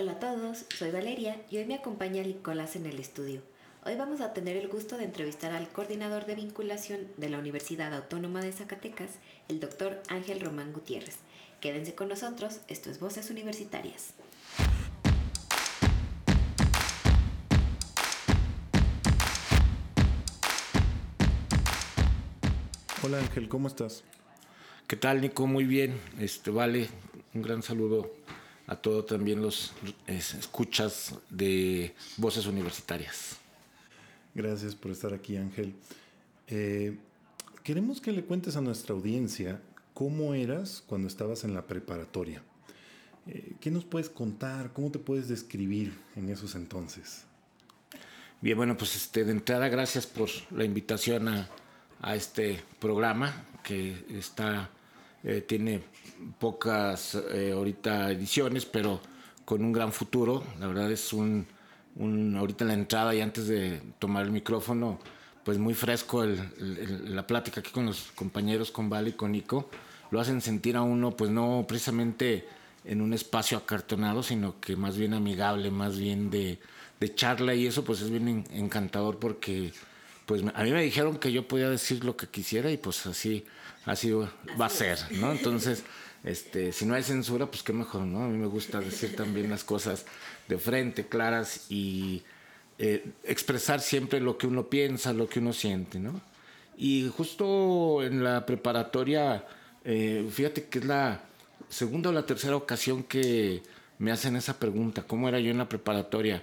Hola a todos, soy Valeria y hoy me acompaña Nicolás en el estudio. Hoy vamos a tener el gusto de entrevistar al coordinador de vinculación de la Universidad Autónoma de Zacatecas, el doctor Ángel Román Gutiérrez. Quédense con nosotros, esto es Voces Universitarias. Hola Ángel, ¿cómo estás? ¿Qué tal, Nico? Muy bien. Este, vale, un gran saludo a todos también los escuchas de voces universitarias. Gracias por estar aquí, Ángel. Eh, queremos que le cuentes a nuestra audiencia cómo eras cuando estabas en la preparatoria. Eh, ¿Qué nos puedes contar? ¿Cómo te puedes describir en esos entonces? Bien, bueno, pues este, de entrada, gracias por la invitación a, a este programa que está eh, tiene pocas eh, ahorita ediciones, pero con un gran futuro. La verdad es un, un, ahorita en la entrada y antes de tomar el micrófono, pues muy fresco el, la plática aquí con los compañeros, con Vale y con Nico. Lo hacen sentir a uno, pues no precisamente en un espacio acartonado, sino que más bien amigable, más bien de, de charla y eso pues es bien encantador porque pues a mí me dijeron que yo podía decir lo que quisiera y pues así, así va a ser, ¿no? Entonces, este, si no hay censura, pues qué mejor, ¿no? A mí me gusta decir también las cosas de frente, claras y eh, expresar siempre lo que uno piensa, lo que uno siente, ¿no? Y justo en la preparatoria, eh, fíjate que es la segunda o la tercera ocasión que me hacen esa pregunta, ¿cómo era yo en la preparatoria?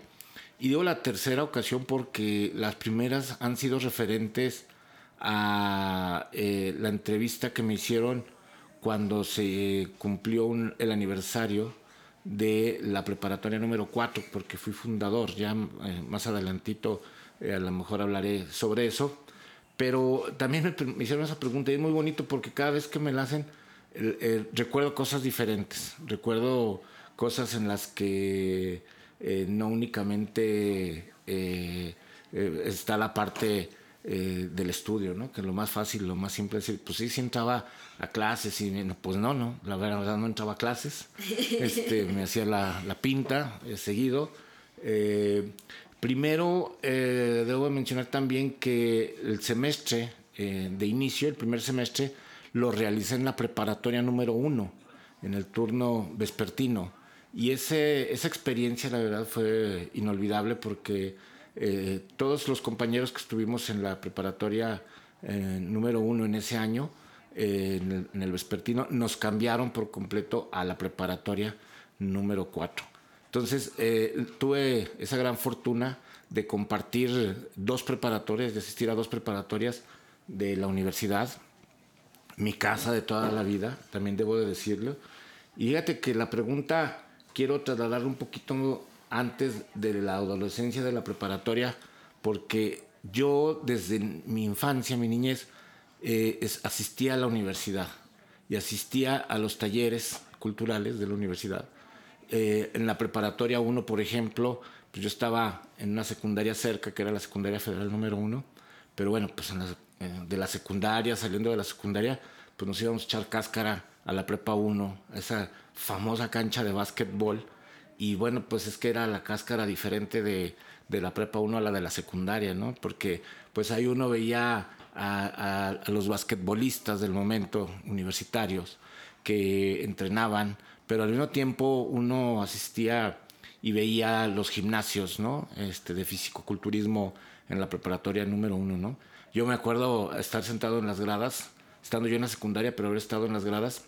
Y digo la tercera ocasión porque las primeras han sido referentes a eh, la entrevista que me hicieron cuando se cumplió el aniversario de la preparatoria número 4, porque fui fundador, ya eh, más adelantito eh, a lo mejor hablaré sobre eso, pero también me, hicieron esa pregunta y es muy bonito porque cada vez que me la hacen recuerdo cosas diferentes, recuerdo cosas en las que no únicamente está la parte del estudio, ¿no? Que lo más fácil, lo más simple es decir, pues sí, sí entraba a clases y pues no, no, la verdad no entraba a clases, este, me hacía la, la pinta seguido. primero, debo mencionar también que el semestre de inicio, el primer semestre, lo realicé en la preparatoria número uno, en el turno vespertino. Y ese, esa experiencia, la verdad, fue inolvidable porque eh, todos los compañeros que estuvimos en la preparatoria eh, número uno en ese año, eh, en, el, vespertino, nos cambiaron por completo a la preparatoria número cuatro. Entonces, tuve esa gran fortuna de compartir dos preparatorias, de asistir a dos preparatorias de la universidad, mi casa de toda la vida, también debo de decirlo. Y fíjate que la pregunta quiero trasladar un poquito antes de la adolescencia, de la preparatoria, porque yo desde mi infancia, mi niñez, eh, asistía a la universidad y asistía a los talleres culturales de la universidad. Eh, en la preparatoria 1, por ejemplo, pues yo estaba en una secundaria cerca, que era la secundaria federal número 1, pero bueno, pues eh, de la secundaria, saliendo de la secundaria, pues nos íbamos a echar cáscara a la prepa 1, esa famosa cancha de básquetbol. Y bueno, pues es que era la cáscara diferente de, de la prepa 1 a la de la secundaria, ¿no? Porque pues ahí uno veía a, a, los basquetbolistas del momento, universitarios, que entrenaban, pero al mismo tiempo uno asistía y veía los gimnasios, ¿no? Este, de fisicoculturismo en la preparatoria número uno, ¿no? Yo me acuerdo estar sentado en las gradas, estando yo en la secundaria, pero haber estado en las gradas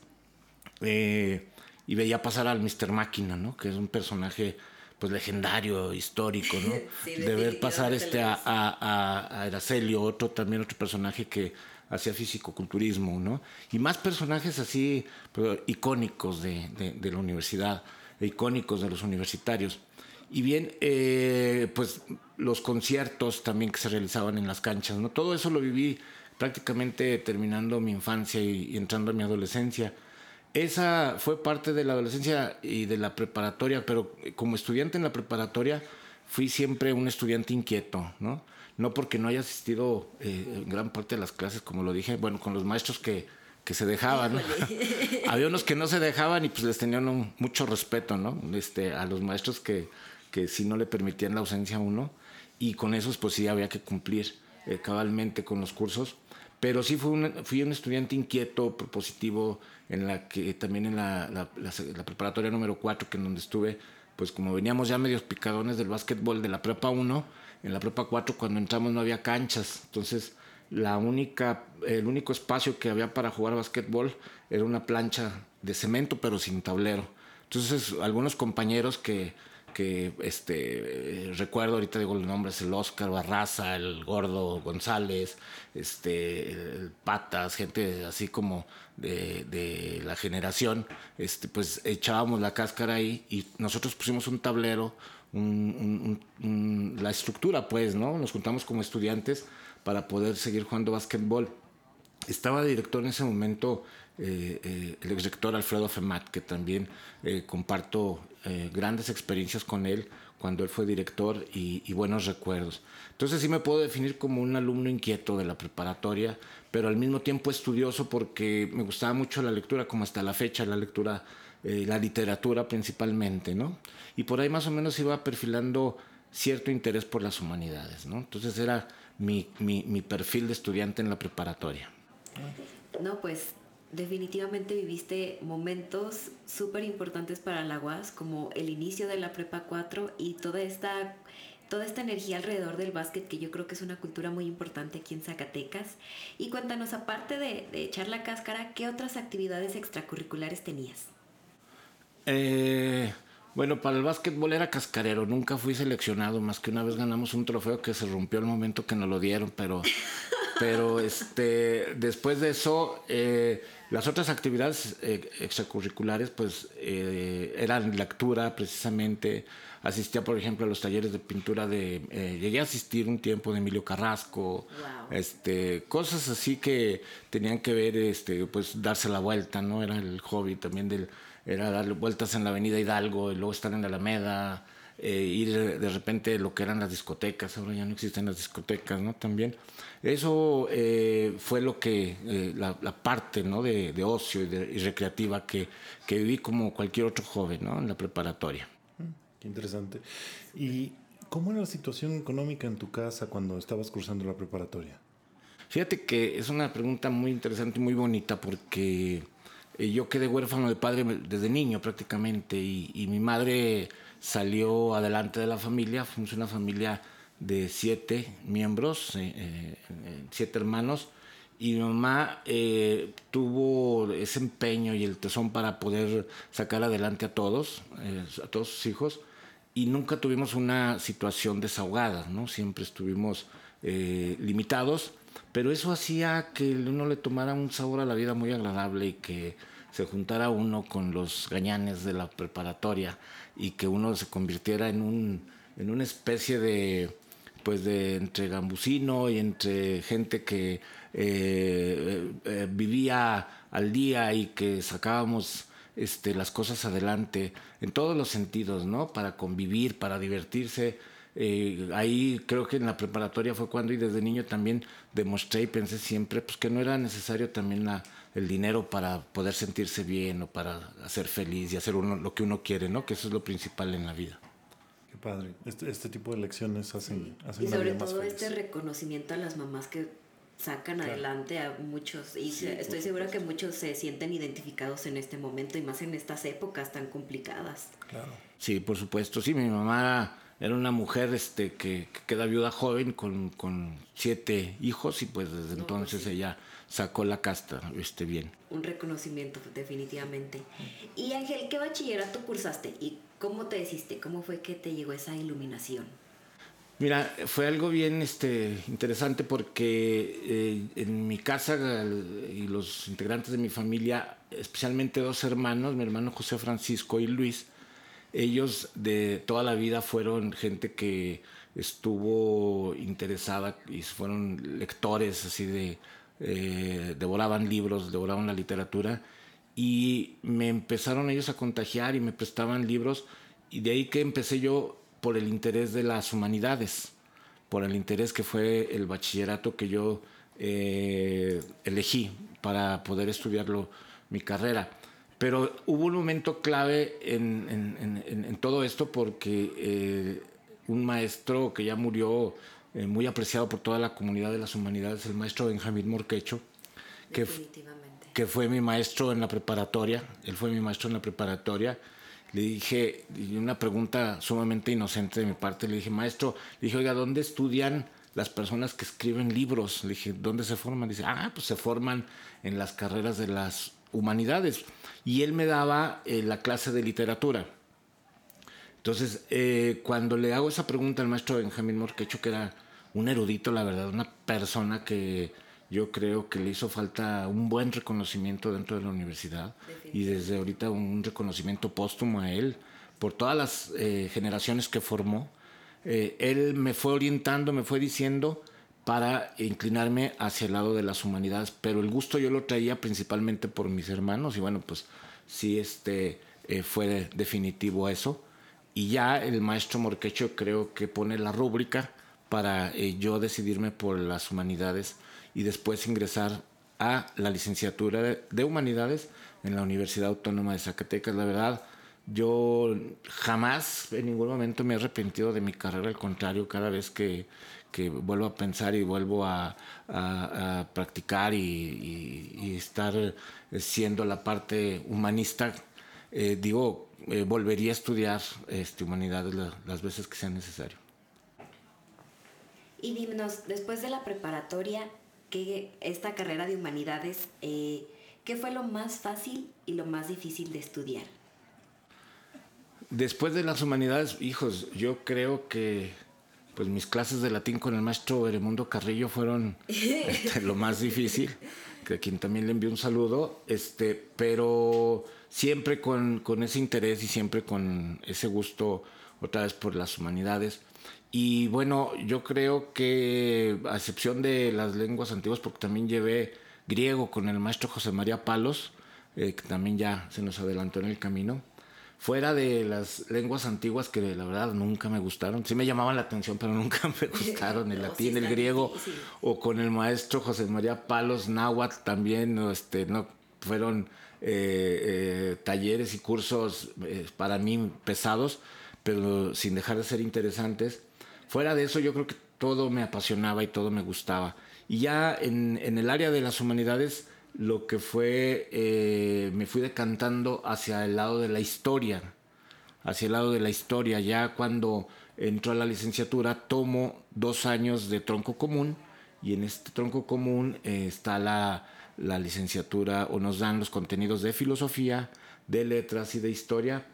eh, y veía pasar al Mr. Máquina, ¿no? Que es un personaje pues legendario, histórico, ¿no? de ver pasar este a, a, a, Aracelio, otro también otro personaje que hacía fisicoculturismo, ¿no? Y más personajes así pero, icónicos de, de, de, la universidad, icónicos de los universitarios. Y bien, eh, pues los conciertos también que se realizaban en las canchas, ¿no? Todo eso lo viví prácticamente terminando mi infancia y, y entrando a mi adolescencia. Esa fue parte de la adolescencia y de la preparatoria, pero como estudiante en la preparatoria fui siempre un estudiante inquieto, ¿no? No porque no haya asistido eh, en gran parte de las clases, como lo dije, bueno, con los maestros que, que se dejaban, ¿no? había unos que no se dejaban y pues les tenían mucho respeto, ¿no? Este, a los maestros que, que sí no le permitían la ausencia a uno y con esos pues sí había que cumplir eh, cabalmente con los cursos. Pero sí fui un, fui un estudiante inquieto, propositivo, en la que también en la, la, la, preparatoria número 4, que en donde estuve, pues como veníamos ya medios picadones del básquetbol de la prepa 1, en la prepa 4 cuando entramos no había canchas, entonces la única, el único espacio que había para jugar básquetbol era una plancha de cemento pero sin tablero. Entonces algunos compañeros que que este recuerdo ahorita digo los nombres el Oscar Barraza el Gordo González este el Patas gente así como de, de, la generación este pues echábamos la cáscara ahí y nosotros pusimos un tablero un, la estructura pues no nos juntamos como estudiantes para poder seguir jugando básquetbol. Estaba director en ese momento eh, eh, el exrector Alfredo Femat, que también eh, comparto grandes experiencias con él cuando él fue director y, buenos recuerdos. Entonces sí me puedo definir como un alumno inquieto de la preparatoria, pero al mismo tiempo estudioso porque me gustaba mucho la lectura, como hasta la fecha, la lectura, la literatura principalmente, ¿no? Y por ahí más o menos iba perfilando cierto interés por las humanidades, ¿no? Entonces era mi, mi, mi perfil de estudiante en la preparatoria. No, pues definitivamente viviste momentos súper importantes para la UAS, como el inicio de la Prepa 4 y toda esta, toda esta energía alrededor del básquet, que yo creo que es una cultura muy importante aquí en Zacatecas. Y cuéntanos, aparte de, echar la cáscara, ¿qué otras actividades extracurriculares tenías? Eh, bueno, para el básquetbol era cascarero, nunca fui seleccionado, más que una vez ganamos un trofeo que se rompió el momento que nos lo dieron, pero, pero este, después de eso... Eh, las otras actividades eh, extracurriculares, pues, eh, eran lectura, precisamente. Asistía, por ejemplo, a los talleres de pintura de... Eh, llegué a asistir un tiempo de Emilio Carrasco. Este, cosas así que tenían que ver, este, pues, darse la vuelta, ¿no? Era el hobby también del... Era darle vueltas en la avenida Hidalgo y luego estar en la Alameda. Ir de repente lo que eran las discotecas, ahora ya no existen las discotecas, ¿no? También. Eso eh, fue lo que, eh, la, parte ¿no? de, ocio y, recreativa que, que, viví como cualquier otro joven ¿no? en la preparatoria. Qué interesante. ¿Y cómo era la situación económica en tu casa cuando estabas cursando la preparatoria? Fíjate que es una pregunta muy interesante y muy bonita porque eh, yo quedé huérfano de padre desde niño prácticamente y, y mi madre salió adelante de la familia, fuimos una familia de siete miembros, eh, eh, siete hermanos, y mi mamá eh, tuvo ese empeño y el tesón para poder sacar adelante a todos, a todos sus hijos, y nunca tuvimos una situación desahogada, ¿no? Siempre estuvimos limitados, pero eso hacía que uno le tomara un sabor a la vida muy agradable y que se juntara uno con los gañanes de la preparatoria y que uno se convirtiera en un en una especie de pues de entre gambusino y entre gente que eh, eh, vivía al día y que sacábamos este, las cosas adelante en todos los sentidos, ¿no? Para convivir, para divertirse. Eh, ahí creo que en la preparatoria fue cuando y desde niño también demostré y pensé siempre pues que no era necesario también la, el dinero para poder sentirse bien o para ser feliz y hacer uno lo que uno quiere, ¿no? Que eso es lo principal en la vida padre. Este, este tipo de lecciones hacen, hacen Y sobre todo este reconocimiento a las mamás que sacan adelante a muchos y estoy segura que muchos se sienten identificados en este momento y más en estas épocas tan complicadas. Claro. Sí, por supuesto. Sí, mi mamá era una mujer este, que, queda viuda joven con, con, siete hijos y pues desde pues entonces ella sacó la casta este, bien. Un reconocimiento definitivamente. Y Ángel, ¿qué bachillerato cursaste y ¿Cómo te deciste? ¿Cómo fue que te llegó esa iluminación? Mira, fue algo bien este, interesante porque eh, en mi casa y los integrantes de mi familia, especialmente dos hermanos, mi hermano José Francisco y Luis, ellos de toda la vida fueron gente que estuvo interesada y fueron lectores así de, eh, devoraban libros, devoraban la literatura y me empezaron ellos a contagiar y me prestaban libros y de ahí que empecé yo por el interés de las humanidades, por el interés que fue el bachillerato que yo eh, elegí para poder estudiarlo, mi carrera. Pero hubo un momento clave en, todo esto porque eh, un maestro que ya murió, eh, muy apreciado por toda la comunidad de las humanidades, el maestro Benjamín Morquecho, que, que fue mi maestro en la preparatoria, él fue mi maestro en la preparatoria, le dije, una pregunta sumamente inocente de mi parte, le dije, maestro, le dije, oiga, ¿dónde estudian las personas que escriben libros? Le dije, ¿dónde se forman? Dice, ah, pues se forman en las carreras de las humanidades. Y él me daba eh, la clase de literatura. Entonces, eh, cuando le hago esa pregunta al maestro Benjamín Morquecho, que era un erudito, la verdad, una persona que yo creo que le hizo falta un buen reconocimiento dentro de la universidad y desde ahorita un reconocimiento póstumo a él por todas las eh, generaciones que formó. él me fue orientando, me fue diciendo para inclinarme hacia el lado de las humanidades, pero el gusto yo lo traía principalmente por mis hermanos y bueno, pues sí este, eh, fue definitivo eso. Y ya el maestro Morquecho creo que pone la rúbrica para eh, yo decidirme por las humanidades y después ingresar a la licenciatura de, humanidades en la Universidad Autónoma de Zacatecas. La verdad, yo jamás en ningún momento me he arrepentido de mi carrera, al contrario, cada vez que, que vuelvo a pensar y vuelvo a, practicar y, estar siendo la parte humanista, eh, digo, eh, volvería a estudiar este, humanidades las veces que sea necesario. Y díganos, después de la preparatoria, que esta carrera de humanidades, eh, ¿qué fue lo más fácil y lo más difícil de estudiar? Después de las humanidades, hijos, yo creo que pues mis clases de latín con el maestro Eremundo Carrillo fueron este, lo más difícil, a quien también le envío un saludo, este, pero siempre con, con, ese interés y siempre con ese gusto otra vez por las humanidades. Y bueno, yo creo que a excepción de las lenguas antiguas, porque también llevé griego con el maestro José María Palos, eh, que también ya se nos adelantó en el camino, fuera de las lenguas antiguas que la verdad nunca me gustaron, sí me llamaban la atención, pero nunca me gustaron, el latín, el griego, o con el maestro José María Palos, náhuatl también, este, no, fueron eh, eh, talleres y cursos eh, para mí pesados, pero sin dejar de ser interesantes. Fuera de eso yo creo que todo me apasionaba y todo me gustaba. Y ya en, en el área de las humanidades, lo que fue, eh, me fui decantando hacia el lado de la historia, hacia el lado de la historia. Ya cuando entro a la licenciatura tomo dos años de tronco común y en este tronco común eh, está la, la licenciatura o nos dan los contenidos de filosofía, de letras y de historia,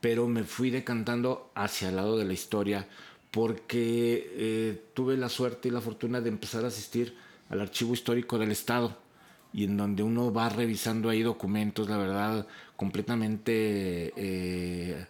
pero me fui decantando hacia el lado de la historia porque eh, tuve la suerte y la fortuna de empezar a asistir al Archivo Histórico del Estado y en donde uno va revisando ahí documentos, la verdad, completamente, eh,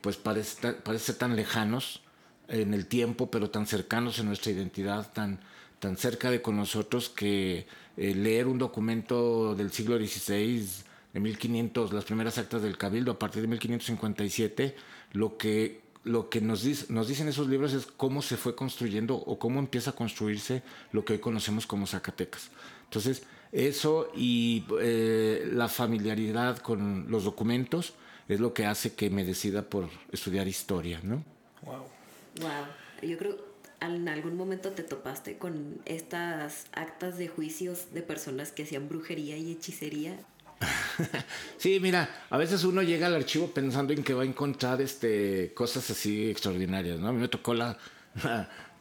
pues parece, parece tan lejanos en el tiempo, pero tan cercanos en nuestra identidad, tan, tan cerca de con nosotros que eh, leer un documento del siglo XVI, de 1500, las primeras actas del Cabildo, a partir de 1557, lo que lo que nos, nos dicen esos libros es cómo se fue construyendo o cómo empieza a construirse lo que hoy conocemos como Zacatecas. Entonces, eso y eh, la familiaridad con los documentos es lo que hace que me decida por estudiar historia, ¿no? Wow. Wow. Yo creo en algún momento te topaste con estas actas de juicios de personas que hacían brujería y hechicería. sí, mira, a veces uno llega al archivo pensando en que va a encontrar este cosas así extraordinarias, ¿no? A mí me tocó la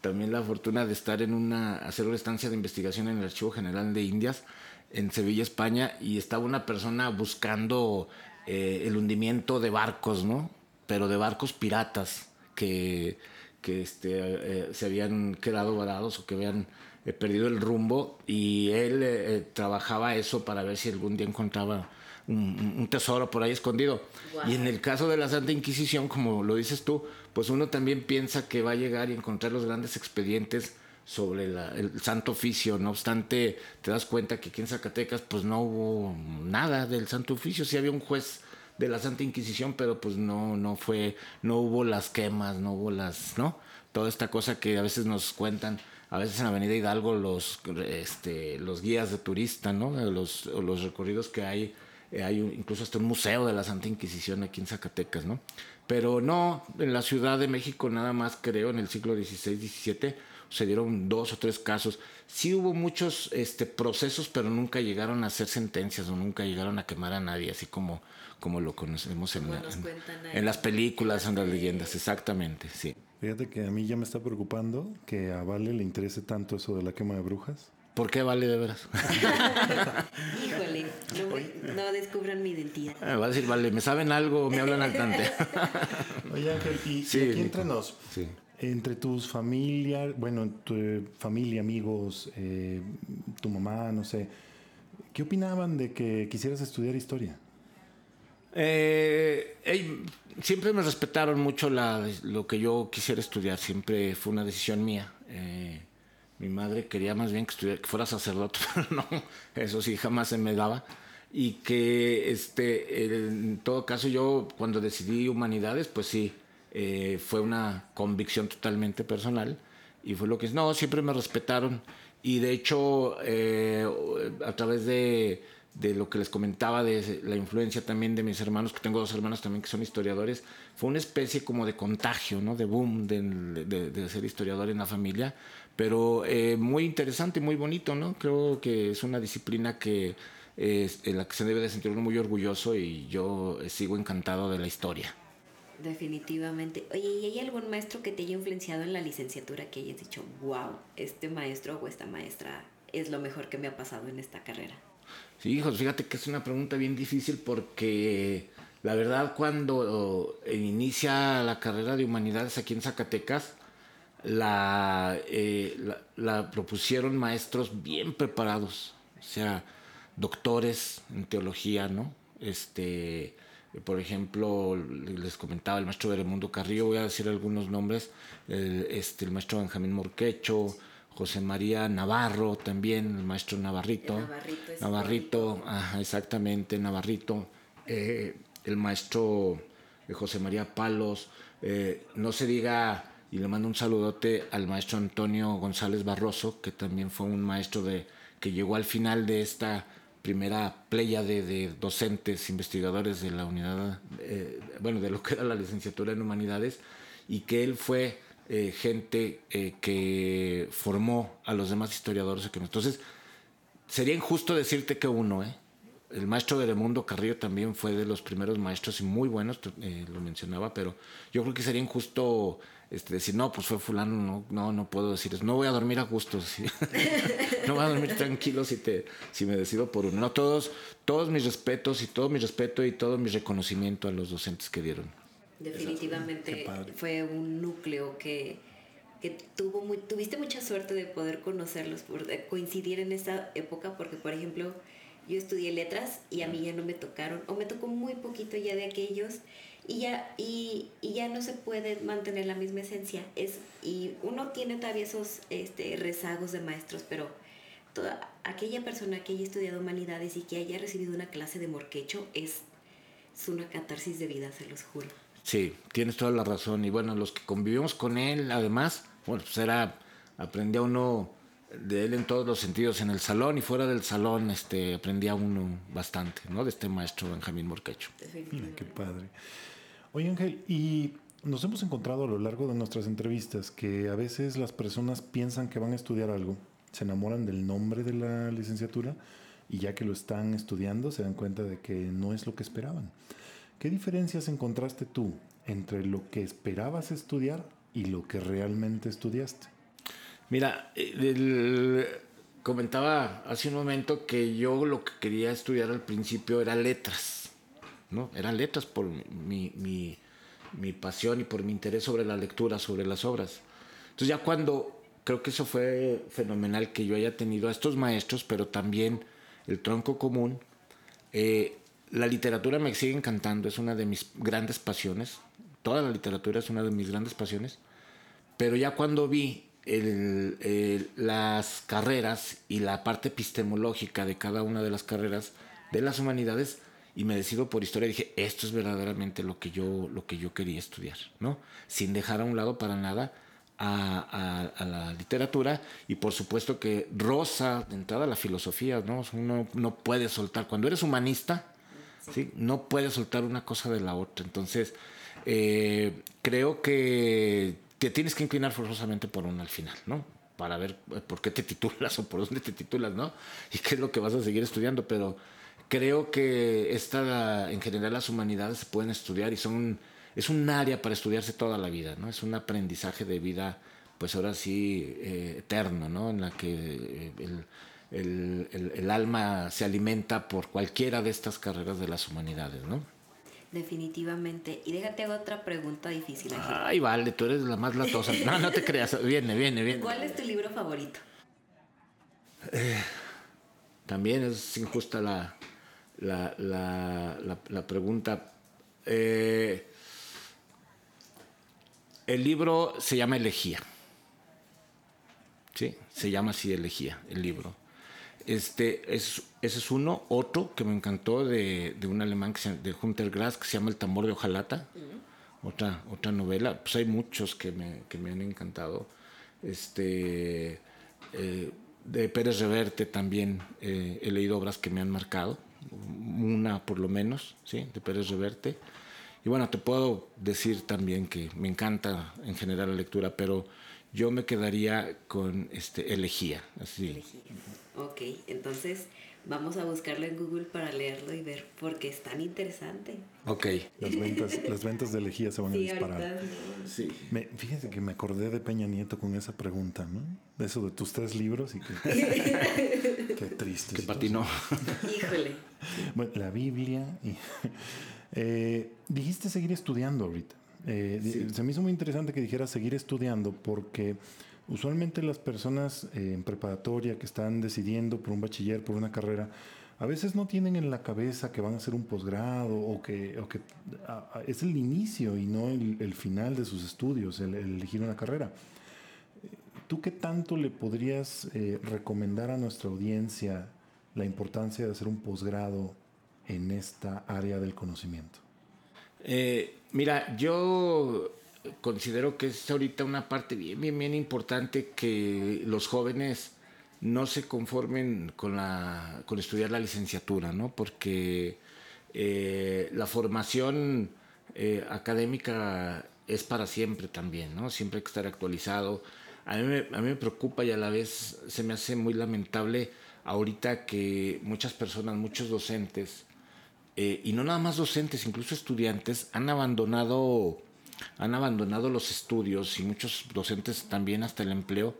también la fortuna de estar en una, hacer una estancia de investigación en el Archivo General de Indias en Sevilla, España, y estaba una persona buscando eh, el hundimiento de barcos, ¿no? Pero de barcos piratas que, que este, eh, se habían quedado varados o que habían eh, perdido el rumbo, y él trabajaba eso para ver si algún día encontraba un, tesoro por ahí escondido. Y en el caso de la Santa Inquisición, como lo dices tú, pues uno también piensa que va a llegar y encontrar los grandes expedientes sobre el Santo Oficio. No obstante, te das cuenta que aquí en Zacatecas pues no hubo nada del Santo Oficio. Sí había un juez de la Santa Inquisición, pero pues no, no fue, no hubo las quemas, no hubo las, ¿no? Toda esta cosa que a veces nos cuentan, a veces en Avenida Hidalgo los, este, los guías de turista, ¿no? Los, los recorridos que hay Eh, hay incluso hasta un museo de la Santa Inquisición aquí en Zacatecas, ¿no? Pero no, en la Ciudad de México nada más creo en el siglo XVI, XVII se dieron dos o tres casos. Sí hubo muchos este, procesos, pero nunca llegaron a hacer sentencias o nunca llegaron a quemar a nadie, así como, como lo conocemos en, en, las películas, en las leyendas, exactamente, sí. Fíjate que a mí ya me está preocupando que a Vale le interese tanto eso de la quema de brujas. ¿Por qué Vale de veras? Híjole, no, descubran mi identidad. Ah, va a decir, vale, ¿me saben algo me hablan al cante? Oye, Ángel, y, aquí entre nos, entre tus familias, bueno, tu familia, amigos, eh, tu mamá, no sé, ¿qué opinaban de que quisieras estudiar historia? Eh, siempre me respetaron mucho lo que yo quisiera estudiar, siempre fue una decisión mía. Eh, mi madre quería más bien que, que fuera sacerdote, pero no, eso sí jamás se me daba. Y que este, en todo caso yo cuando decidí humanidades, pues sí, eh, fue una convicción totalmente personal. Y fue lo que es, no, siempre me respetaron. Y de hecho, eh, a través de, de lo que les comentaba, de la influencia también de mis hermanos, que tengo dos hermanos también que son historiadores, fue una especie como de contagio, ¿no? De boom de, de, de ser historiador en la familia pero eh, muy interesante, muy bonito, ¿no? Creo que es una disciplina que en la que se debe de sentir uno muy orgulloso y yo sigo encantado de la historia. Definitivamente. Oye, ¿y hay algún maestro que te haya influenciado en la licenciatura que hayas dicho, wow, este maestro o esta maestra es lo mejor que me ha pasado en esta carrera? Sí, hijos, fíjate que es una pregunta bien difícil porque la verdad cuando inicia la carrera de humanidades aquí en Zacatecas, eh, la, la, propusieron maestros bien preparados, o sea, doctores en teología, ¿no? Este, por ejemplo, les comentaba el maestro Beremundo Carrillo, voy a decir algunos nombres, el, este, el maestro Benjamín Morquecho, José María Navarro también, el maestro Navarrito. Navarrito, exactamente, Navarrito. Eh, el maestro eh, José María Palos. no se diga y le mando un saludote al maestro Antonio González Barroso, que también fue un maestro de, que llegó al final de esta primera playa de, docentes, investigadores de la unidad, eh, bueno, de lo que era la licenciatura en humanidades, y que él fue eh, gente eh, que formó a los demás historiadores. Entonces, sería injusto decirte que uno, El maestro de Mundo Carrillo también fue de los primeros maestros y muy buenos, lo mencionaba, pero yo creo que sería injusto este, decir, no, pues fue fulano, no, no, no puedo decir eso. No voy a dormir a gusto. no voy a dormir tranquilo si, te, si me decido por uno. No, todos, todos mis respetos y todo mi respeto y todo mi reconocimiento a los docentes que dieron. Definitivamente fue un núcleo que, que tuvo muy, tuviste mucha suerte de poder conocerlos, por coincidir en esa época, porque por ejemplo yo estudié letras y a mí ya no me tocaron, o me tocó muy poquito ya de aquellos y ya, y, y, ya no se puede mantener la misma esencia. Es, y uno tiene todavía esos este, rezagos de maestros, pero toda aquella persona que haya estudiado humanidades y que haya recibido una clase de morquecho es, es una catarsis de vida, se los juro. Sí, tienes toda la razón. Y bueno, los que convivimos con él, además, bueno, pues era, aprendía uno de él en todos los sentidos, en el salón y fuera del salón, este, aprendía uno bastante, ¿no? De este maestro Benjamín Morquecho. qué padre. Oye Ángel, y nos hemos encontrado a lo largo de nuestras entrevistas que a veces las personas piensan que van a estudiar algo, se enamoran del nombre de la licenciatura y ya que lo están estudiando se dan cuenta de que no es lo que esperaban. ¿Qué diferencias encontraste tú entre lo que esperabas estudiar y lo que realmente estudiaste? Mira, eh, comentaba hace un momento que yo lo que quería estudiar al principio era letras ¿no? Eran letras por mi, mi, mi, pasión y por mi interés sobre la lectura, sobre las obras. Entonces ya cuando, creo que eso fue fenomenal que yo haya tenido a estos maestros, pero también el tronco común. Eh, la literatura me sigue encantando, es una de mis grandes pasiones. Toda la literatura es una de mis grandes pasiones. Pero ya cuando vi las carreras y la parte epistemológica de cada una de las carreras de las humanidades, y me decido por historia dije, esto es verdaderamente lo que yo, lo que yo quería estudiar, ¿no? Sin dejar a un lado para nada a, la literatura y por supuesto que rosa de entrada la filosofía, ¿no? Uno no puede soltar, cuando eres humanista, ¿sí? No puedes soltar una cosa de la otra. Entonces, eh, creo que te tienes que inclinar forzosamente por una al final, ¿no? Para ver eh, por qué te titulas o por dónde te titulas, ¿no? Y qué es lo que vas a seguir estudiando, pero creo que esta, en general las humanidades se pueden estudiar y son, es un área para estudiarse toda la vida, ¿no? Es un aprendizaje de vida, pues ahora sí, eh, eterno, ¿no? En la que el, el, el, alma se alimenta por cualquiera de estas carreras de las humanidades, ¿no? Definitivamente. Y déjate otra pregunta difícil. Ay, vale, tú eres la más latosa. No, no te creas. Viene, viene, viene. ¿Cuál es tu libro favorito? Eh, también es injusta la, la, la, la, pregunta. Eh, el libro se llama Elegía. Sí, se llama así Elegía, el libro. Este, es, ese es uno. Otro que me encantó de, de un alemán que se, de Hunter Grass que se llama El tambor de hojalata. otra, otra novela. Pues hay muchos que me, que me han encantado. Este, eh, de Pérez Reverte también eh, he leído obras que me han marcado. Una por lo menos, ¿sí? de Pérez Reverte. Y bueno, te puedo decir también que me encanta en general la lectura, pero yo me quedaría con este, Elegía. Así. Elegía. Ok, entonces vamos a buscarlo en Google para leerlo y ver porque es tan interesante. Ok. Las ventas, las ventas de Elegía se van a disparar. Sí. Me, fíjense que me acordé de Peña Nieto con esa pregunta, ¿no? De eso de tus tres libros y que... qué triste. Que patinó. Híjole. Bueno, la Biblia y... Eh, dijiste seguir estudiando ahorita. Eh, se me hizo muy interesante que dijeras seguir estudiando porque usualmente las personas eh, en preparatoria que están decidiendo por un bachiller, por una carrera, a veces no tienen en la cabeza que van a hacer un posgrado o que, es el inicio y no el, final de sus estudios, el, elegir una carrera. ¿Tú qué tanto le podrías eh, recomendar a nuestra audiencia la importancia de hacer un posgrado en esta área del conocimiento? Eh, mira, yo considero que es ahorita una parte bien, bien, importante que los jóvenes no se conformen con, la, con estudiar la licenciatura, ¿no? Porque eh, la formación eh, académica es para siempre también, ¿no? Siempre hay que estar actualizado. A mí, me, a mí me preocupa y a la vez se me hace muy lamentable ahorita que muchas personas, muchos docentes, eh, y no nada más docentes, incluso estudiantes, han abandonado, han abandonado los estudios y muchos docentes también hasta el empleo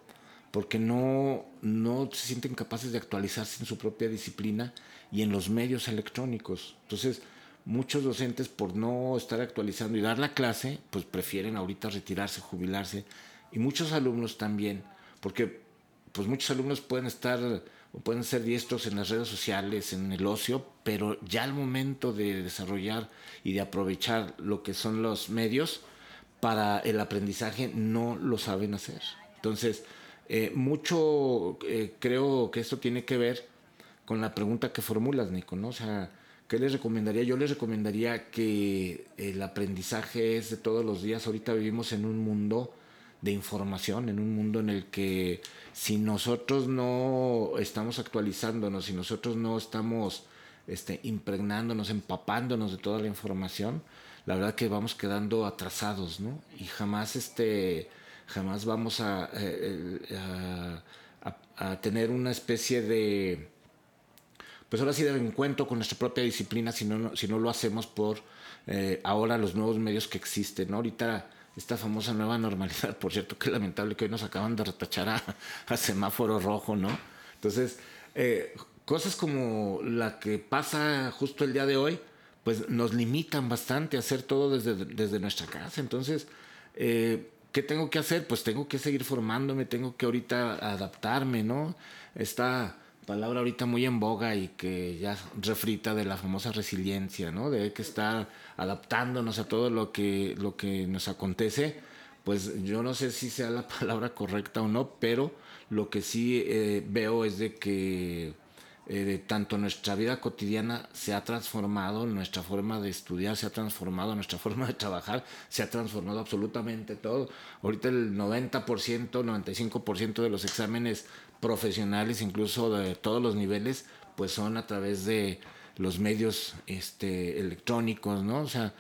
porque no, no se sienten capaces de actualizarse en su propia disciplina y en los medios electrónicos. Entonces, muchos docentes por no estar actualizando y dar la clase, pues prefieren ahorita retirarse, jubilarse. Y muchos alumnos también, porque pues muchos alumnos pueden estar o pueden ser diestros en las redes sociales, en el ocio, pero ya al momento de desarrollar y de aprovechar lo que son los medios para el aprendizaje no lo saben hacer. Entonces, eh, mucho eh, creo que esto tiene que ver con la pregunta que formulas, Nico, ¿no? O sea, ¿qué les recomendaría? Yo les recomendaría que el aprendizaje es de todos los días. Ahorita vivimos en un mundo de información, en un mundo en el que si nosotros no estamos actualizándonos, si nosotros no estamos este, impregnándonos, empapándonos de toda la información, la verdad que vamos quedando atrasados, ¿no? Y jamás, este, jamás vamos a, eh, a, tener una especie de, pues ahora sí de encuentro con nuestra propia disciplina si no, si no lo hacemos por eh, ahora los nuevos medios que existen, ¿no? Ahorita esta famosa nueva normalidad, por cierto, que lamentable que hoy nos acaban de retachar a, semáforo rojo, ¿no? Entonces, eh, cosas como la que pasa justo el día de hoy, pues nos limitan bastante a hacer todo desde, desde nuestra casa. Entonces, eh, ¿qué tengo que hacer? Pues tengo que seguir formándome, tengo que ahorita adaptarme, ¿no? Está palabra ahorita muy en boga y que ya refrita de la famosa resiliencia, ¿no? De que estar adaptándonos a todo lo que, lo que nos acontece, pues yo no sé si sea la palabra correcta o no, pero lo que sí eh, veo es de que eh, tanto nuestra vida cotidiana se ha transformado, nuestra forma de estudiar se ha transformado, nuestra forma de trabajar se ha transformado absolutamente todo. Ahorita el 90%, 95% de los exámenes profesionales, incluso de todos los niveles, pues son a través de, los medios este, electrónicos, ¿no? O sea,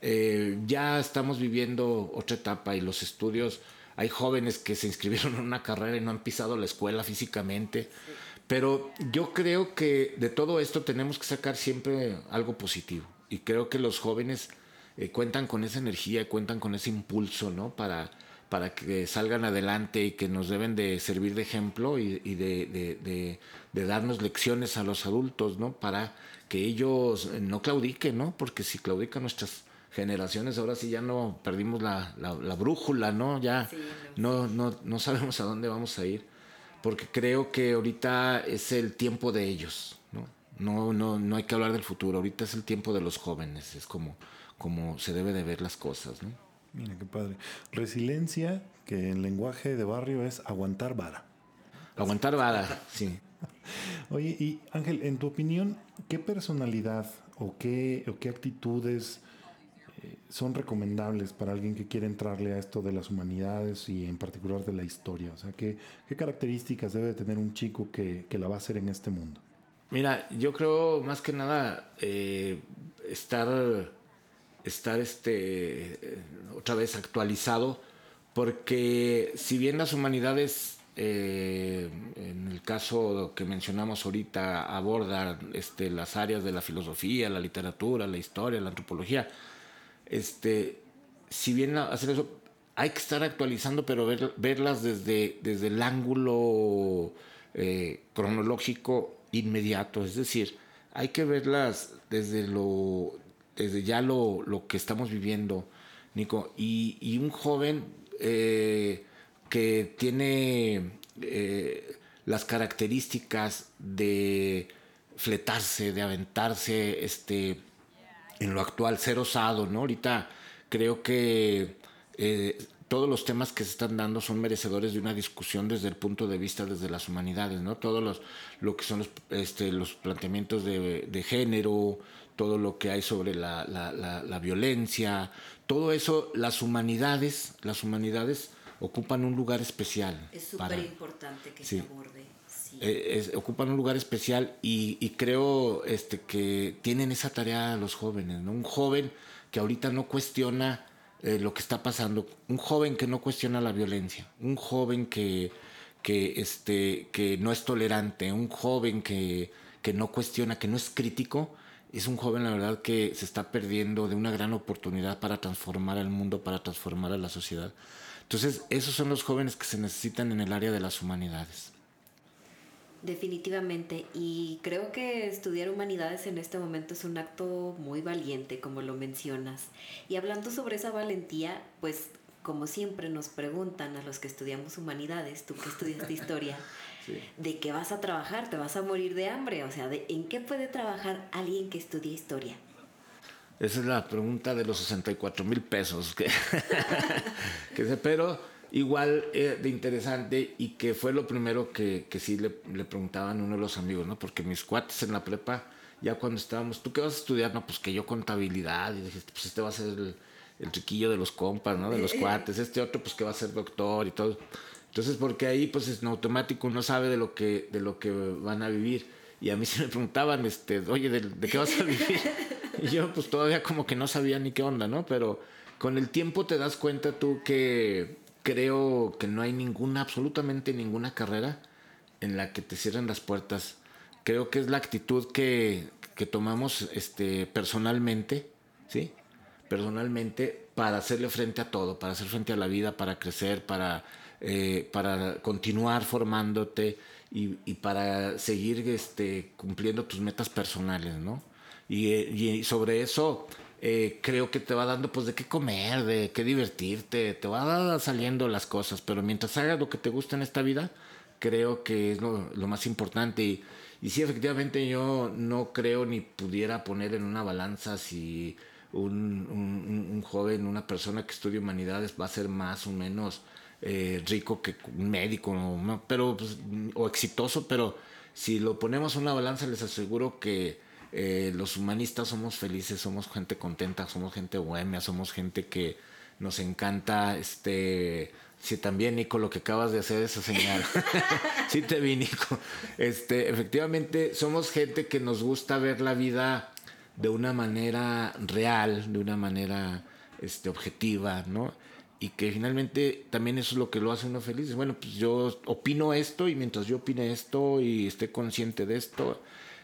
eh, ya estamos viviendo otra etapa y los estudios, hay jóvenes que se inscribieron en una carrera y no han pisado la escuela físicamente, pero yo creo que de todo esto tenemos que sacar siempre algo positivo y creo que los jóvenes eh, cuentan con esa energía, cuentan con ese impulso, ¿no? Para, para que salgan adelante y que nos deben de servir de ejemplo y, de, darnos lecciones a los adultos, ¿no? Para que ellos no claudiquen, ¿no? Porque si claudican nuestras generaciones, ahora sí ya no perdimos la, brújula, ¿no? Ya no, no, no sabemos a dónde vamos a ir, porque creo que ahorita es el tiempo de ellos, ¿no? No, no, no hay que hablar del futuro, ahorita es el tiempo de los jóvenes, es como como se debe de ver las cosas. ¿no? Mira qué padre. Resiliencia, que en lenguaje de barrio es aguantar vara. Aguantar vara, sí. Oye, y Ángel, en tu opinión, ¿qué personalidad o qué, o qué actitudes eh, son recomendables para alguien que quiere entrarle a esto de las humanidades y en particular de la historia? O sea, ¿qué, qué características debe tener un chico que, que, la va a hacer en este mundo? Mira, yo creo más que nada eh, estar estar este, otra vez actualizado, porque si bien las humanidades, eh, en el caso que mencionamos ahorita, abordan este, las áreas de la filosofía, la literatura, la historia, la antropología, este, si bien hacer eso, hay que estar actualizando, pero verlas desde, desde el ángulo eh, cronológico inmediato, es decir, hay que verlas desde lo desde ya lo, que estamos viviendo, Nico. Y, un joven eh, que tiene eh, las características de fletarse, de aventarse este, en lo actual, ser osado, ¿no? Ahorita creo que eh, todos los temas que se están dando son merecedores de una discusión desde el punto de vista desde las humanidades, ¿no? Todos los, lo que son los, este, los planteamientos de, género, todo lo que hay sobre la, la, violencia, todo eso, las humanidades, las humanidades ocupan un lugar especial. Es súper importante que se aborde. Eh, ocupan un lugar especial y, creo este, que tienen esa tarea los jóvenes, ¿no? Un joven que ahorita no cuestiona eh, lo que está pasando, un joven que no cuestiona la violencia, un joven que, que, este, que no es tolerante, un joven que, que no cuestiona, que no es crítico, es un joven, la verdad, que se está perdiendo de una gran oportunidad para transformar el mundo, para transformar a la sociedad. Entonces, esos son los jóvenes que se necesitan en el área de las humanidades. Definitivamente, y creo que estudiar humanidades en este momento es un acto muy valiente, como lo mencionas. Y hablando sobre esa valentía, pues como siempre nos preguntan a los que estudiamos humanidades, tú que estudiaste historia, de qué vas a trabajar, te vas a morir de hambre, o sea, de, ¿en qué puede trabajar alguien que estudia historia? Esa es la pregunta de los 64 mil pesos, que, que, pero igual eh, de interesante y que fue lo primero que, que sí le, le, preguntaban uno de los amigos, ¿no? Porque mis cuates en la prepa, ya cuando estábamos, ¿tú qué vas a estudiar? No, pues que yo contabilidad, y dije, pues este va a ser el, el chiquillo de los compas, ¿no? De los cuates, este otro pues que va a ser doctor y todo. Entonces, porque ahí pues en automático uno sabe de lo que, de lo que van a vivir. Y a mí se me preguntaban, este, oye, ¿de, qué vas a vivir? Y yo pues todavía como que no sabía ni qué onda, ¿no? Pero con el tiempo te das cuenta tú que creo que no hay ninguna, absolutamente ninguna carrera en la que te cierren las puertas. Creo que es la actitud que, que tomamos este, personalmente, ¿sí? Personalmente para hacerle frente a todo, para hacer frente a la vida, para crecer, para eh, para continuar formándote y, para seguir este, cumpliendo tus metas personales, ¿no? Y, sobre eso eh, creo que te va dando pues de qué comer, de qué divertirte, te va saliendo las cosas, pero mientras hagas lo que te gusta en esta vida, creo que es lo, más importante. Y, sí, efectivamente yo no creo ni pudiera poner en una balanza si un, un, joven, una persona que estudia humanidades va a ser más o menos eh, rico que un médico, pero, pues, o exitoso, pero si lo ponemos en una balanza, les aseguro que eh, los humanistas somos felices, somos gente contenta, somos gente bohemia, somos gente que nos encanta este, Sí, también, Nico, lo que acabas de hacer esa señal. sí te vi, Nico. Este, efectivamente, somos gente que nos gusta ver la vida de una manera real, de una manera este, objetiva, ¿no? Y que finalmente también eso es lo que lo hace uno feliz. Bueno, pues yo opino esto y mientras yo opine esto y esté consciente de esto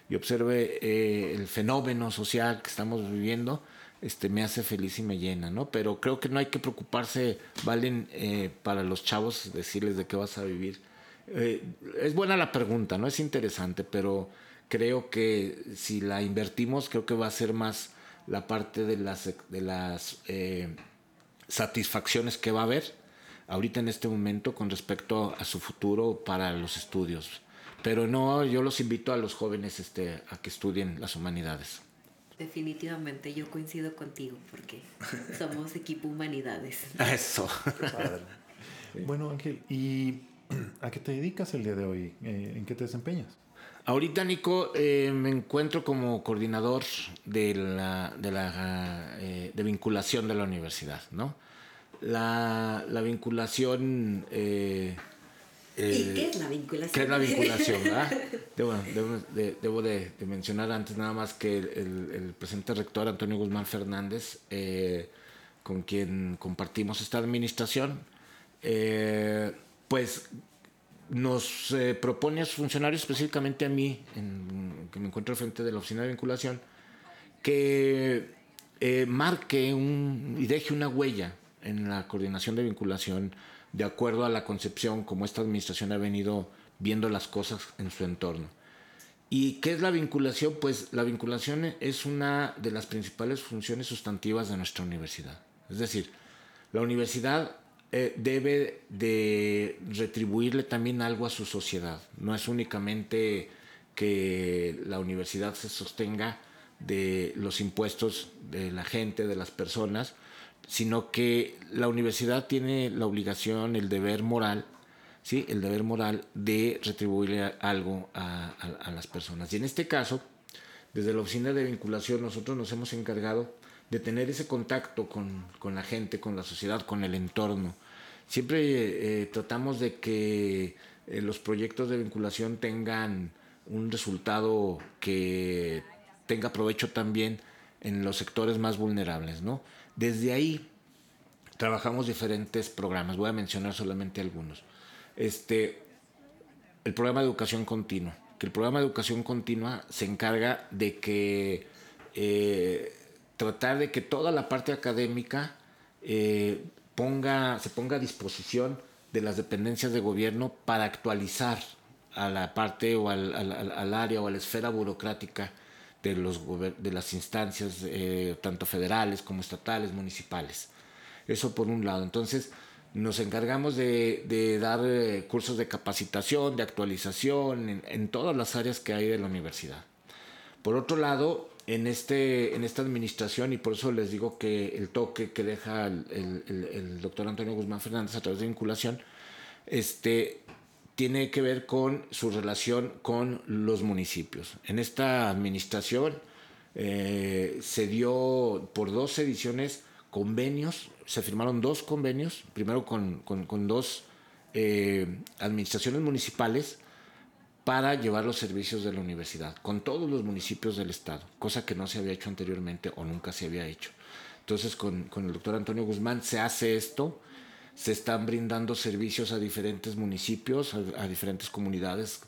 y observe eh, el fenómeno social que estamos viviendo, este, me hace feliz y me llena, ¿no? Pero creo que no hay que preocuparse, Valen, eh, para los chavos decirles de qué vas a vivir. Eh, es buena la pregunta, ¿no? Es interesante, pero creo que si la invertimos, creo que va a ser más la parte de las, de las eh, satisfacciones que va a haber ahorita en este momento con respecto a su futuro para los estudios. Pero no, yo los invito a los jóvenes este, a que estudien las humanidades. Definitivamente yo coincido contigo porque somos equipo humanidades. Eso. Bueno, Ángel, ¿y a qué te dedicas el día de hoy? Eh, ¿En qué te desempeñas? Ahorita, Nico, eh, me encuentro como coordinador de la, de, la eh, de vinculación de la universidad, ¿no? La, la vinculación ¿Y qué es la vinculación? ¿Qué es la vinculación? debo, de, debo de, mencionar antes nada más que el, el, presente rector Antonio Guzmán Fernández, eh, con quien compartimos esta administración, eh, pues nos eh, propone a sus funcionarios, específicamente a mí, en, que me encuentro frente de la oficina de vinculación, que marque un, y deje una huella en la coordinación de vinculación de acuerdo a la concepción como esta administración ha venido viendo las cosas en su entorno. ¿Y qué es la vinculación? Pues la vinculación es una de las principales funciones sustantivas de nuestra universidad. Es decir, la universidad eh, debe de retribuirle también algo a su sociedad. No es únicamente que la universidad se sostenga de los impuestos de la gente, de las personas, sino que la universidad tiene la obligación, el deber moral, ¿sí? el deber moral de retribuirle algo a, las personas. Y en este caso, desde la oficina de vinculación, nosotros nos hemos encargado de tener ese contacto con, la gente, con la sociedad, con el entorno. Siempre eh, tratamos de que eh, los proyectos de vinculación tengan un resultado que tenga provecho también en los sectores más vulnerables, ¿no? Desde ahí trabajamos diferentes programas, voy a mencionar solamente algunos. Este, el programa de educación continua, que el programa de educación continua se encarga de que eh, tratar de que toda la parte académica eh, ponga, se ponga a disposición de las dependencias de gobierno para actualizar a la parte o al, al área o a la esfera burocrática de, los, de las instancias, eh, tanto federales como estatales, municipales. Eso por un lado. Entonces, nos encargamos de, dar eh, cursos de capacitación, de actualización en, todas las áreas que hay de la universidad. Por otro lado, en, este, en esta administración, y por eso les digo que el toque que deja el, el doctor Antonio Guzmán Fernández a través de vinculación, este, tiene que ver con su relación con los municipios. En esta administración eh, se dio por dos ediciones convenios, se firmaron dos convenios, primero con, dos eh, administraciones municipales para llevar los servicios de la universidad, con todos los municipios del estado, cosa que no se había hecho anteriormente o nunca se había hecho. Entonces con, con el doctor Antonio Guzmán se hace esto, se están brindando servicios a diferentes municipios, a, diferentes comunidades.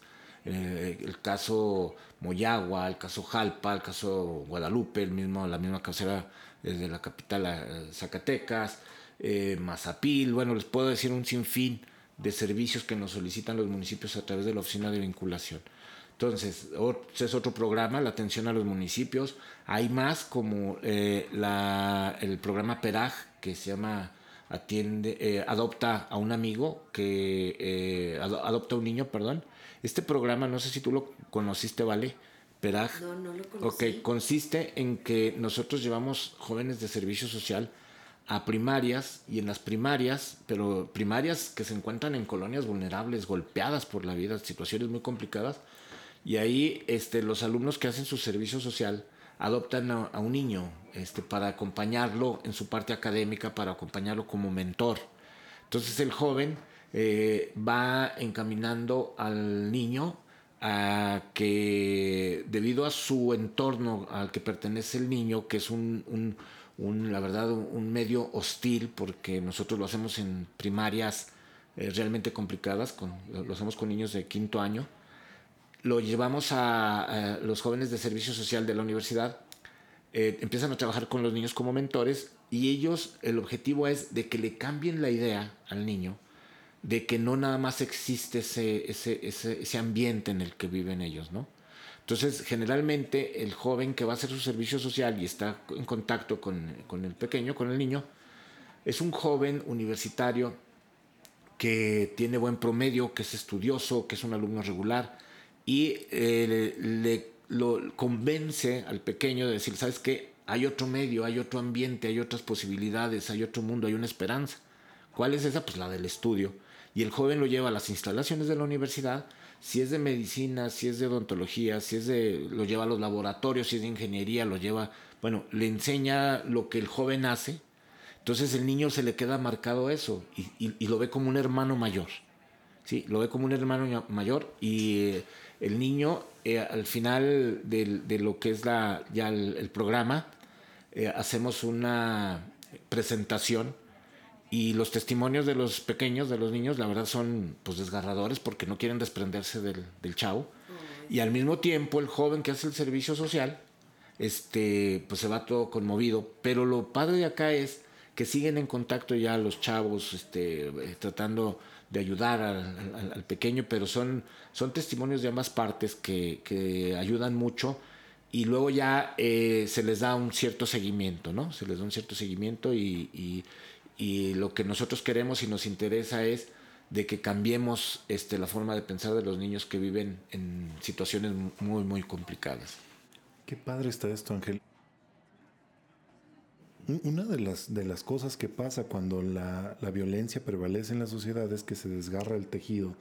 Eh, el caso Moyagua, el caso Jalpa, el caso Guadalupe, el mismo, la misma casera desde la capital Zacatecas, eh, Mazapil, bueno, les puedo decir un sinfín de servicios que nos solicitan los municipios a través de la oficina de vinculación. Entonces, es otro programa, la atención a los municipios. Hay más como eh, la, el programa PERAG, que se llama atiende, eh, adopta a un amigo que eh, adopta a un niño, perdón. Este programa, no sé si tú lo conociste, ¿vale? Peraj. No, no lo conocí. Ok, consiste en que nosotros llevamos jóvenes de servicio social a primarias y en las primarias, pero primarias que se encuentran en colonias vulnerables, golpeadas por la vida, situaciones muy complicadas, y ahí este, los alumnos que hacen su servicio social adoptan a, un niño este, para acompañarlo en su parte académica, para acompañarlo como mentor. Entonces el joven eh, va encaminando al niño a que debido a su entorno al que pertenece el niño, que es un, la verdad, un medio hostil, porque nosotros lo hacemos en primarias eh, realmente complicadas, con, lo hacemos con niños de quinto año, lo llevamos a, los jóvenes de servicio social de la universidad, eh, empiezan a trabajar con los niños como mentores y ellos, el objetivo es de que le cambien la idea al niño de que no nada más existe ese, ese, ese, ese ambiente en el que viven ellos, ¿no? Entonces, generalmente el joven que va a hacer su servicio social y está en contacto con, con, el pequeño, con el niño, es un joven universitario que tiene buen promedio, que es estudioso, que es un alumno regular y eh, le, lo convence al pequeño de decir, ¿sabes qué? Hay otro medio, hay otro ambiente, hay otras posibilidades, hay otro mundo, hay una esperanza. ¿Cuál es esa? Pues la del estudio y el joven lo lleva a las instalaciones de la universidad, si es de medicina, si es de odontología, si es de, lo lleva a los laboratorios, si es de ingeniería, lo lleva, bueno, le enseña lo que el joven hace, entonces el niño se le queda marcado eso y, lo ve como un hermano mayor, ¿sí? Lo ve como un hermano mayor y eh, el niño eh, al final de, lo que es la, ya el, programa, eh, hacemos una presentación y los testimonios de los pequeños, de los niños, la verdad son pues desgarradores porque no quieren desprenderse del, del chavo. Y al mismo tiempo el joven que hace el servicio social, este, pues se va todo conmovido. Pero lo padre de acá es que siguen en contacto ya los chavos, este, eh, tratando de ayudar al, pequeño, pero son, son testimonios de ambas partes que, que ayudan mucho y luego ya eh, se les da un cierto seguimiento, ¿no? Se les da un cierto seguimiento y, y lo que nosotros queremos y nos interesa es de que cambiemos este, la forma de pensar de los niños que viven en situaciones muy, muy complicadas. Qué padre está esto, Ángel. Una de las, de las cosas que pasa cuando la, la, violencia prevalece en la sociedad es que se desgarra el tejido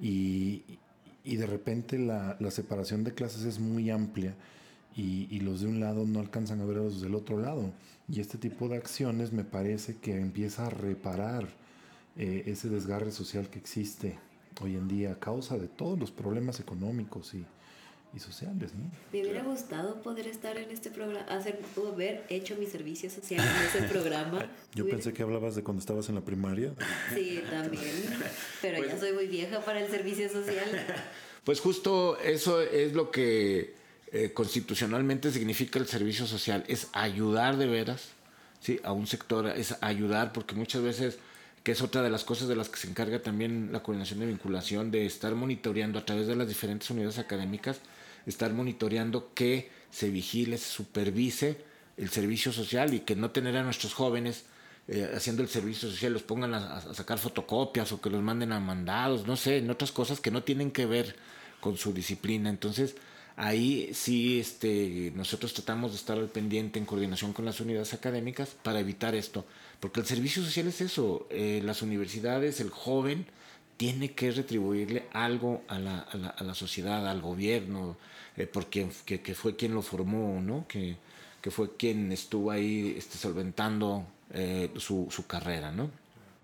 y, y de repente la, la, separación de clases es muy amplia y, y, los de un lado no alcanzan a ver a los del otro lado. Y este tipo de acciones me parece que empieza a reparar eh, ese desgarre social que existe hoy en día a causa de todos los problemas económicos y, y sociales. ¿no? Me hubiera gustado poder estar en este programa, hacer, haber hecho mi servicio social en ese programa. Yo pensé que hablabas de cuando estabas en la primaria. Sí, también, pero ya pues soy muy vieja para el servicio social. Pues justo eso es lo que eh, constitucionalmente significa el servicio social, es ayudar de veras ¿sí? a un sector, es ayudar, porque muchas veces, que es otra de las cosas de las que se encarga también la coordinación de vinculación, de estar monitoreando a través de las diferentes unidades académicas, estar monitoreando que se vigile, se supervise el servicio social y que no tener a nuestros jóvenes eh, haciendo el servicio social, los pongan a, sacar fotocopias o que los manden a mandados, no sé, en otras cosas que no tienen que ver con su disciplina. Entonces, Ahí sí este, nosotros tratamos de estar al pendiente en coordinación con las unidades académicas para evitar esto, porque el servicio social es eso, eh, las universidades, el joven tiene que retribuirle algo a la, a la, a la sociedad, al gobierno, eh, porque que, que, fue quien lo formó, ¿no? que, que fue quien estuvo ahí este, solventando eh, su, su carrera. ¿no?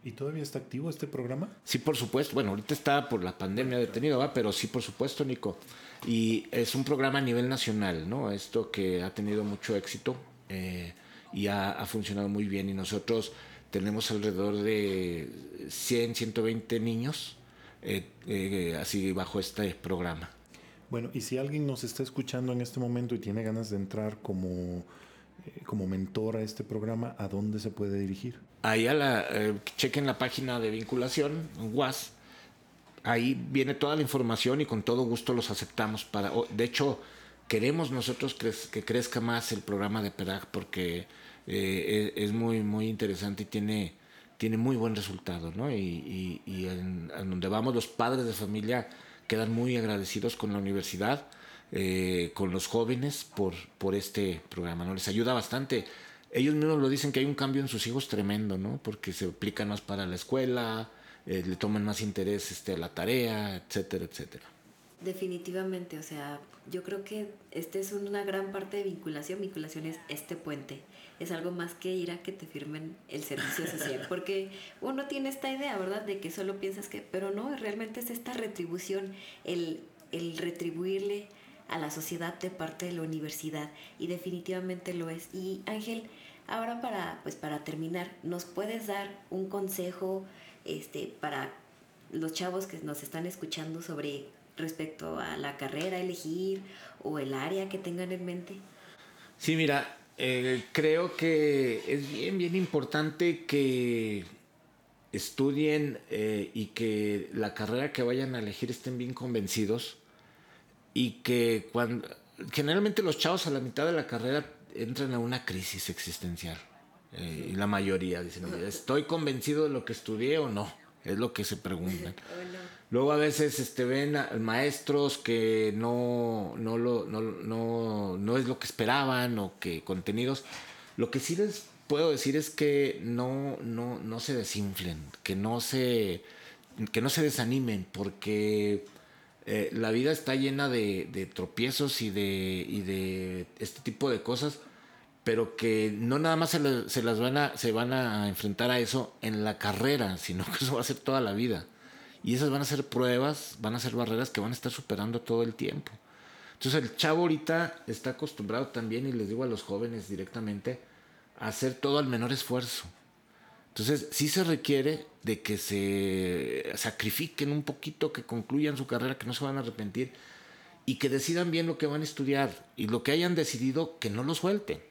¿Y todavía está activo este programa? Sí, por supuesto. Bueno, ahorita está por la pandemia detenido, ¿va? pero sí, por supuesto, Nico. Y es un programa a nivel nacional, ¿no? Esto que ha tenido mucho éxito eh, y ha, ha, funcionado muy bien. Y nosotros tenemos alrededor de 100, 120 niños eh, eh, así bajo este programa. Bueno, y si alguien nos está escuchando en este momento y tiene ganas de entrar como, eh, como mentor a este programa, ¿a dónde se puede dirigir? Ahí a la, chequen la página de vinculación, WAS, ahí viene toda la información y con todo gusto los aceptamos para de hecho queremos nosotros que crezca más el programa de PERAG porque eh, es, muy muy interesante y tiene tiene muy buen resultado ¿no? y, y, en, donde vamos los padres de familia quedan muy agradecidos con la universidad eh, con los jóvenes por por este programa no les ayuda bastante ellos mismos lo dicen que hay un cambio en sus hijos tremendo no porque se aplican más para la escuela eh, le toman más interés este, a la tarea, etcétera, etcétera. Definitivamente, o sea, yo creo que este es una gran parte de vinculación. Vinculación es este puente. Es algo más que ir a que te firmen el servicio social. Porque uno tiene esta idea, ¿verdad? De que solo piensas que, pero no, realmente es esta retribución, el, el retribuirle a la sociedad de parte de la universidad. Y definitivamente lo es. Y Ángel, ahora para, pues para terminar, ¿nos puedes dar un consejo este, para los chavos que nos están escuchando sobre respecto a la carrera elegir o el área que tengan en mente? Sí, mira, eh, creo que es bien, bien importante que estudien eh, y que la carrera que vayan a elegir estén bien convencidos y que cuando generalmente los chavos a la mitad de la carrera entran a una crisis existencial eh, y la mayoría dicen estoy convencido de lo que estudié o no es lo que se preguntan. Luego a veces este, ven maestros que no, no, lo, no, no, no, es lo que esperaban o que contenidos. Lo que sí les puedo decir es que no, no, no se desinflen, que no se, que no se desanimen, porque eh, la vida está llena de, de tropiezos y de, y de este tipo de cosas, pero que no nada más se, las van a, van a enfrentar a eso en la carrera, sino que eso va a ser toda la vida. Y esas van a ser pruebas, van a ser barreras que van a estar superando todo el tiempo. Entonces el chavo ahorita está acostumbrado también, y les digo a los jóvenes directamente, a hacer todo al menor esfuerzo. Entonces sí se requiere de que se sacrifiquen un poquito, que concluyan su carrera, que no se van a arrepentir y que decidan bien lo que van a estudiar y lo que hayan decidido, que no lo suelten.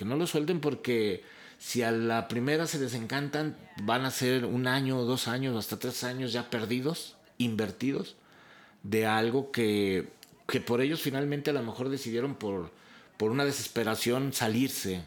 Que no lo suelten porque si a la primera se desencantan, van a ser un año, dos años, hasta tres años ya perdidos, invertidos, de algo que, que por ellos finalmente a lo mejor decidieron por, por una desesperación salirse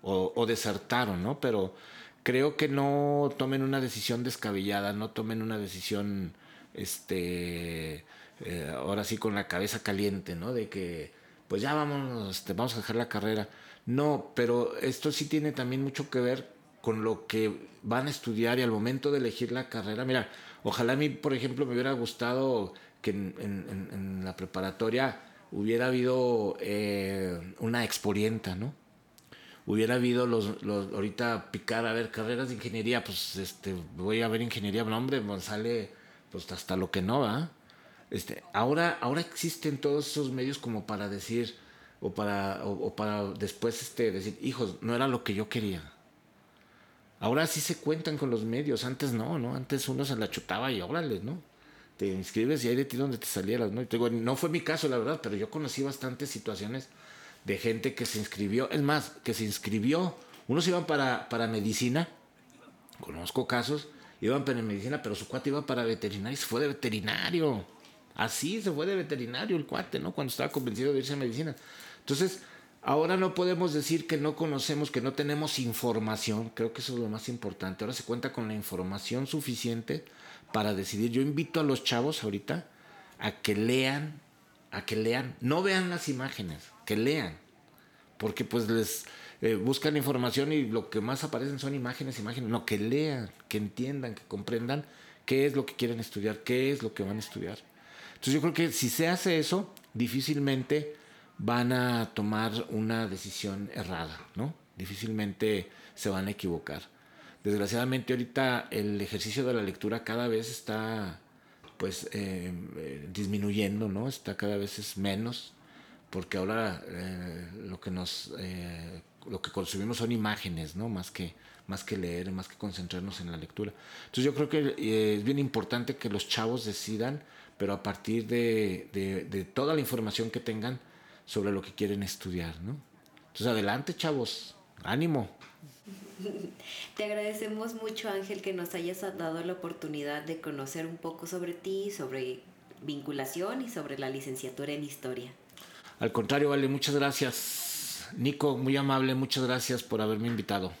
o, desertaron, ¿no? Pero creo que no tomen una decisión descabellada, no tomen una decisión, este, eh, ahora sí con la cabeza caliente, ¿no? De que, pues ya vamos, este, vamos a dejar la carrera no, pero esto sí tiene también mucho que ver con lo que van a estudiar y al momento de elegir la carrera. Mira, ojalá a mí, por ejemplo, me hubiera gustado que en, la preparatoria hubiera habido eh, una exporienta, ¿no? Hubiera habido los, los, ahorita picar a ver carreras de ingeniería, pues este, voy a ver ingeniería, no hombre, pues sale pues hasta lo que no va. Este, ahora, ahora existen todos esos medios como para decir, o para, o, para después este, decir, hijos, no era lo que yo quería. Ahora sí se cuentan con los medios, antes no, ¿no? Antes uno se la chutaba y órale, ¿no? Te inscribes y hay de ti donde te salieras, ¿no? Y te digo, no fue mi caso, la verdad, pero yo conocí bastantes situaciones de gente que se inscribió, es más, que se inscribió, unos iban para, para medicina, conozco casos, iban para medicina, pero su cuate iba para veterinario y se fue de veterinario. Así se fue de veterinario el cuate, ¿no? Cuando estaba convencido de irse a medicina. Entonces, ahora no podemos decir que no conocemos, que no tenemos información, creo que eso es lo más importante. Ahora se cuenta con la información suficiente para decidir. Yo invito a los chavos ahorita a que lean, a que lean, no vean las imágenes, que lean, porque pues les eh, buscan información y lo que más aparecen son imágenes, imágenes, no, que lean, que entiendan, que comprendan qué es lo que quieren estudiar, qué es lo que van a estudiar. Entonces yo creo que si se hace eso, difícilmente van a tomar una decisión errada, ¿no? Difícilmente se van a equivocar. Desgraciadamente ahorita el ejercicio de la lectura cada vez está pues eh, eh, disminuyendo, ¿no? Está cada vez es menos, porque ahora eh, lo que nos lo que consumimos son imágenes, ¿no? Más que, más que leer, más que concentrarnos en la lectura. Entonces yo creo que es bien importante que los chavos decidan, pero a partir de, de toda la información que tengan, sobre lo que quieren estudiar, ¿no? Entonces, adelante, chavos, ánimo. Te agradecemos mucho, Ángel, que nos hayas dado la oportunidad de conocer un poco sobre ti, sobre vinculación y sobre la licenciatura en historia. Al contrario, Vale, muchas gracias. Nico, muy amable, muchas gracias por haberme invitado.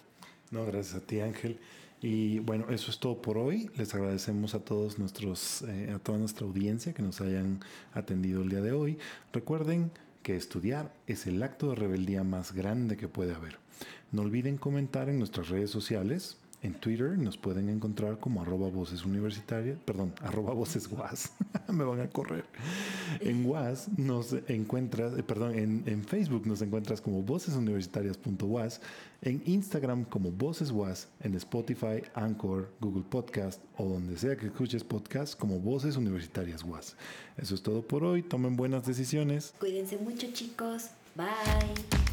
No, gracias a ti, Ángel. Y bueno, eso es todo por hoy. Les agradecemos a todos nuestros, eh, a toda nuestra audiencia que nos hayan atendido el día de hoy. Recuerden que estudiar es el acto de rebeldía más grande que puede haber. No olviden comentar en nuestras redes sociales. En Twitter nos pueden encontrar como arroba voces universitarias, perdón, arroba voces guas. Me van a correr. En WAS nos encuentras, eh, perdón, en, Facebook nos encuentras como vocesuniversitarias.was, en Instagram como Voces Was, en Spotify, Anchor, Google Podcast o donde sea que escuches podcast como Voces Universitarias Was. Eso es todo por hoy. Tomen buenas decisiones. Cuídense mucho, chicos. Bye.